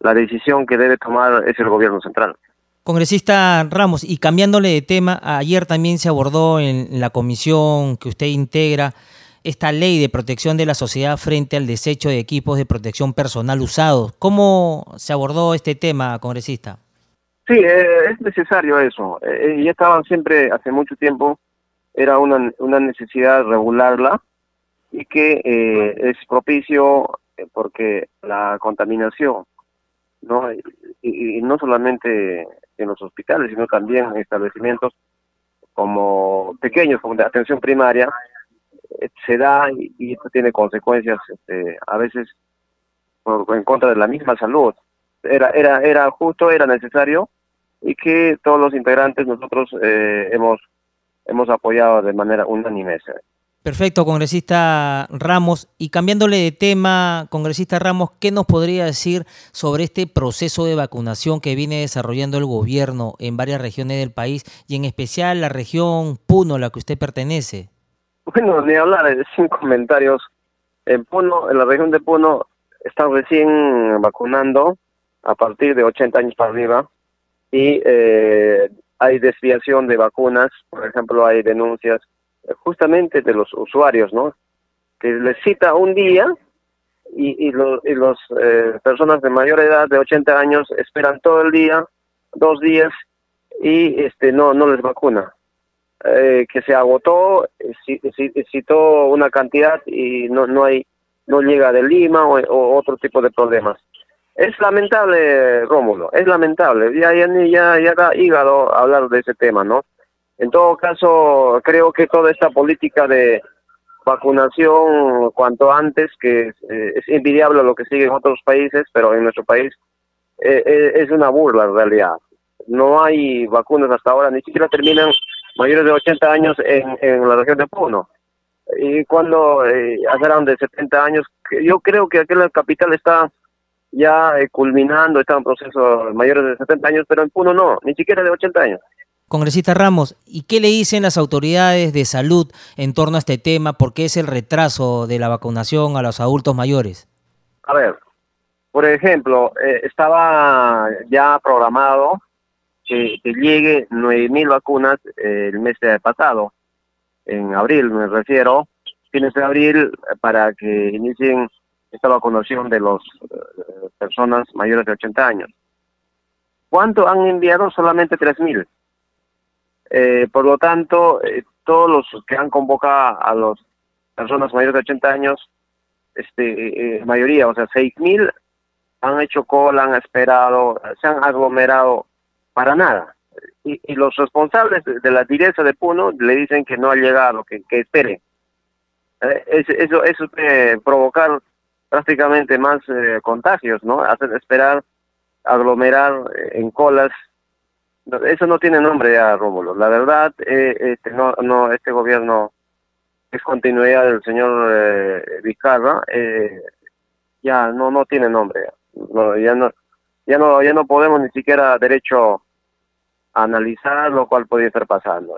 la decisión que debe tomar es el gobierno central Congresista Ramos, y cambiándole de tema, ayer también se abordó en la comisión que usted integra esta ley de protección de la sociedad frente al desecho de equipos de protección personal usados. ¿Cómo se abordó este tema, congresista? Sí, eh, es necesario eso. Eh, ya estaban siempre, hace mucho tiempo, era una, una necesidad regularla y que eh, es propicio porque la contaminación, ¿no? y no solamente en los hospitales, sino también en establecimientos como pequeños, como de atención primaria, eh, se da y, esto tiene consecuencias este, a veces en contra de la misma salud. Era, era, era justo, era necesario y que todos los integrantes nosotros eh, hemos, hemos apoyado de manera unánime. Perfecto, congresista Ramos. Y cambiándole de tema, congresista Ramos, ¿qué nos podría decir sobre este proceso de vacunación que viene desarrollando el gobierno en varias regiones del país y en especial la región Puno, a la que usted pertenece? Bueno, ni hablar, [laughs] sin comentarios. En Puno, en la región de Puno, están recién vacunando a partir de 80 años para arriba y eh, hay desviación de vacunas, por ejemplo, hay denuncias justamente de los usuarios, ¿no? Que les cita un día y, y, y los eh, personas de mayor edad, de 80 años, esperan todo el día, dos días, y este no no les vacuna. Eh, que se agotó, citó una cantidad y no no hay no llega de Lima o, otro tipo de problemas. Es lamentable, Rómulo, es lamentable. Ya, ya, ya, ya da hígado hablar de ese tema, ¿no? En todo caso, creo que toda esta política de vacunación cuanto antes, que eh, es envidiable lo que sigue en otros países, pero en nuestro país eh, eh, es una burla en realidad. No hay vacunas hasta ahora, ni siquiera terminan mayores de 80 años en, en la región de Puno. Y cuando eh, de 70 años, yo creo que aquí en la capital está ya eh, culminando, está en proceso mayores de 70 años, pero en Puno no, ni siquiera de 80 años. Congresista Ramos, ¿y qué le dicen las autoridades de salud en torno a este tema? ¿Por qué es el retraso de la vacunación a los adultos mayores? A ver, por ejemplo, eh, estaba ya programado que, que llegue 9.000 vacunas eh, el mes pasado, en abril me refiero, fines de abril, para que inicien esta vacunación de las personas mayores de 80 años. ¿Cuánto han enviado? Solamente 3.000. Eh, por lo tanto, eh, todos los que han convocado a las personas mayores de 80 años, este, eh, mayoría, o sea, 6.000 han hecho cola, han esperado, se han aglomerado para nada. Y, y los responsables de la dirección de Puno le dicen que no ha llegado, que, que esperen. Eh, eso eso provocar prácticamente más eh, contagios, ¿no? Hacer esperar, aglomerar en colas eso no tiene nombre ya, Rómulo. La verdad, eh, este, no, no, este gobierno es continuidad del señor eh, Vizcarra, eh, ya no, no tiene nombre. No, ya no, ya no, ya no podemos ni siquiera derecho a analizar lo cual podría estar pasando.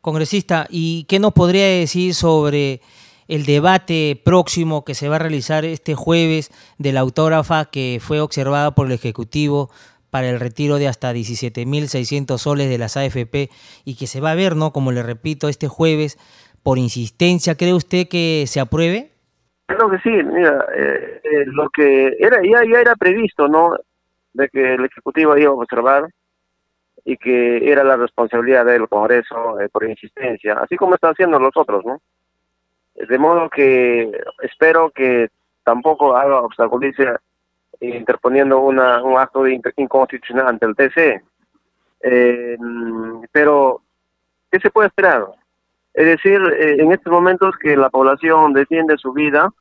Congresista, ¿y qué nos podría decir sobre el debate próximo que se va a realizar este jueves de la autógrafa que fue observada por el Ejecutivo para el retiro de hasta 17.600 soles de las AFP y que se va a ver, ¿no? Como le repito, este jueves, por insistencia, ¿cree usted que se apruebe? Creo que sí, mira, eh, eh, lo que era ya, ya era previsto, ¿no? De que el Ejecutivo iba a observar y que era la responsabilidad del Congreso eh, por insistencia, así como están haciendo los otros, ¿no? De modo que espero que tampoco haga obstaculice interponiendo una, un acto de inconstitucional ante el TC. Eh, pero, ¿qué se puede esperar? Es decir, eh, en estos momentos que la población defiende su vida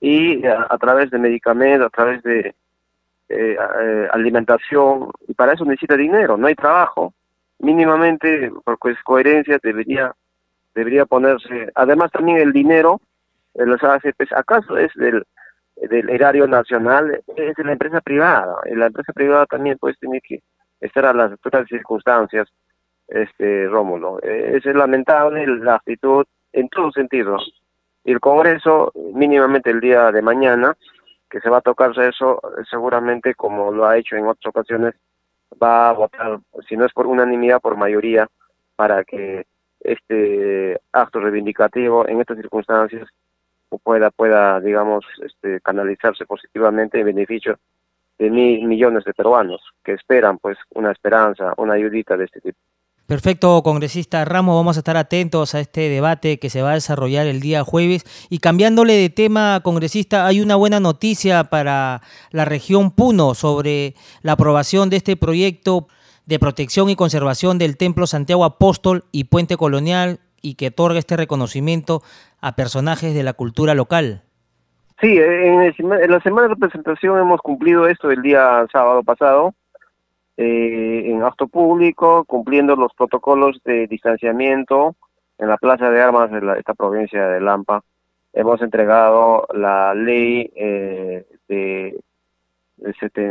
y a, través de medicamentos, a través de eh, alimentación, y para eso necesita dinero, no hay trabajo. Mínimamente, por coherencia, debería debería ponerse, además también el dinero, los AFPs, ¿acaso es del del erario nacional es de la empresa privada. La empresa privada también pues tiene que estar a las otras circunstancias, este Rómulo. Es lamentable la actitud en todo sentido. Y el Congreso, mínimamente el día de mañana, que se va a tocarse eso, seguramente como lo ha hecho en otras ocasiones, va a votar, si no es por unanimidad, por mayoría, para que este acto reivindicativo en estas circunstancias pueda, pueda digamos, este, canalizarse positivamente en beneficio de mil millones de peruanos que esperan pues una esperanza, una ayudita de este tipo. Perfecto, congresista Ramos, vamos a estar atentos a este debate que se va a desarrollar el día jueves. Y cambiándole de tema, congresista, hay una buena noticia para la región Puno sobre la aprobación de este proyecto de protección y conservación del Templo Santiago Apóstol y Puente Colonial y que otorga este reconocimiento a personajes de la cultura local. Sí, en, la semana de presentación hemos cumplido esto el día sábado pasado eh, en acto público, cumpliendo los protocolos de distanciamiento en la Plaza de Armas de esta provincia de Lampa. Hemos entregado la ley eh, de,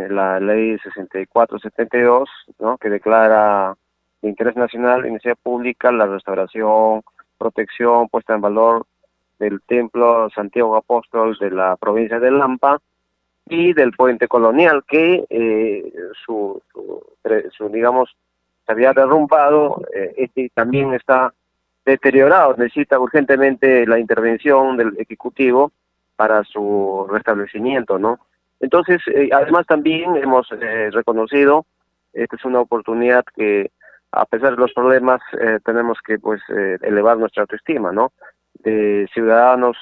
la ley 6472, ¿no? que declara interés nacional, iniciativa pública, la restauración, protección, puesta en valor del Templo Santiago Apóstol de la provincia de Lampa y del puente colonial que eh, su, su, digamos se había derrumbado eh, este también está deteriorado. Necesita urgentemente la intervención del ejecutivo para su restablecimiento no entonces eh, además también hemos reconocido esta es una oportunidad que a pesar de los problemas tenemos que pues elevar nuestra autoestima no de ciudadanos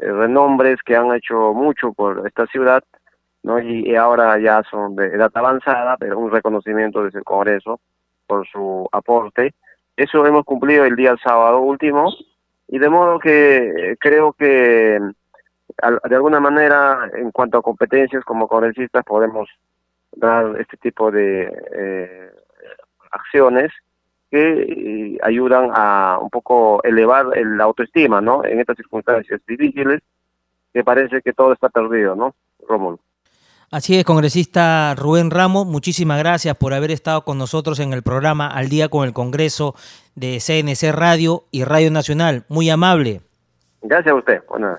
eh, renombres que han hecho mucho por esta ciudad, ¿no? Y, ahora ya son de edad avanzada, pero un reconocimiento desde el Congreso por su aporte. Eso hemos cumplido el día sábado último, y de modo que creo que de alguna manera, en cuanto a competencias como congresistas, podemos dar este tipo de eh, acciones que eh, ayudan a un poco elevar la autoestima, ¿no? En estas circunstancias difíciles, que parece que todo está perdido, ¿no, Rómulo? Así es, congresista Rubén Ramos, muchísimas gracias por haber estado con nosotros en el programa Al día con el Congreso de CNC Radio y Radio Nacional. Muy amable. Gracias a usted. Bueno.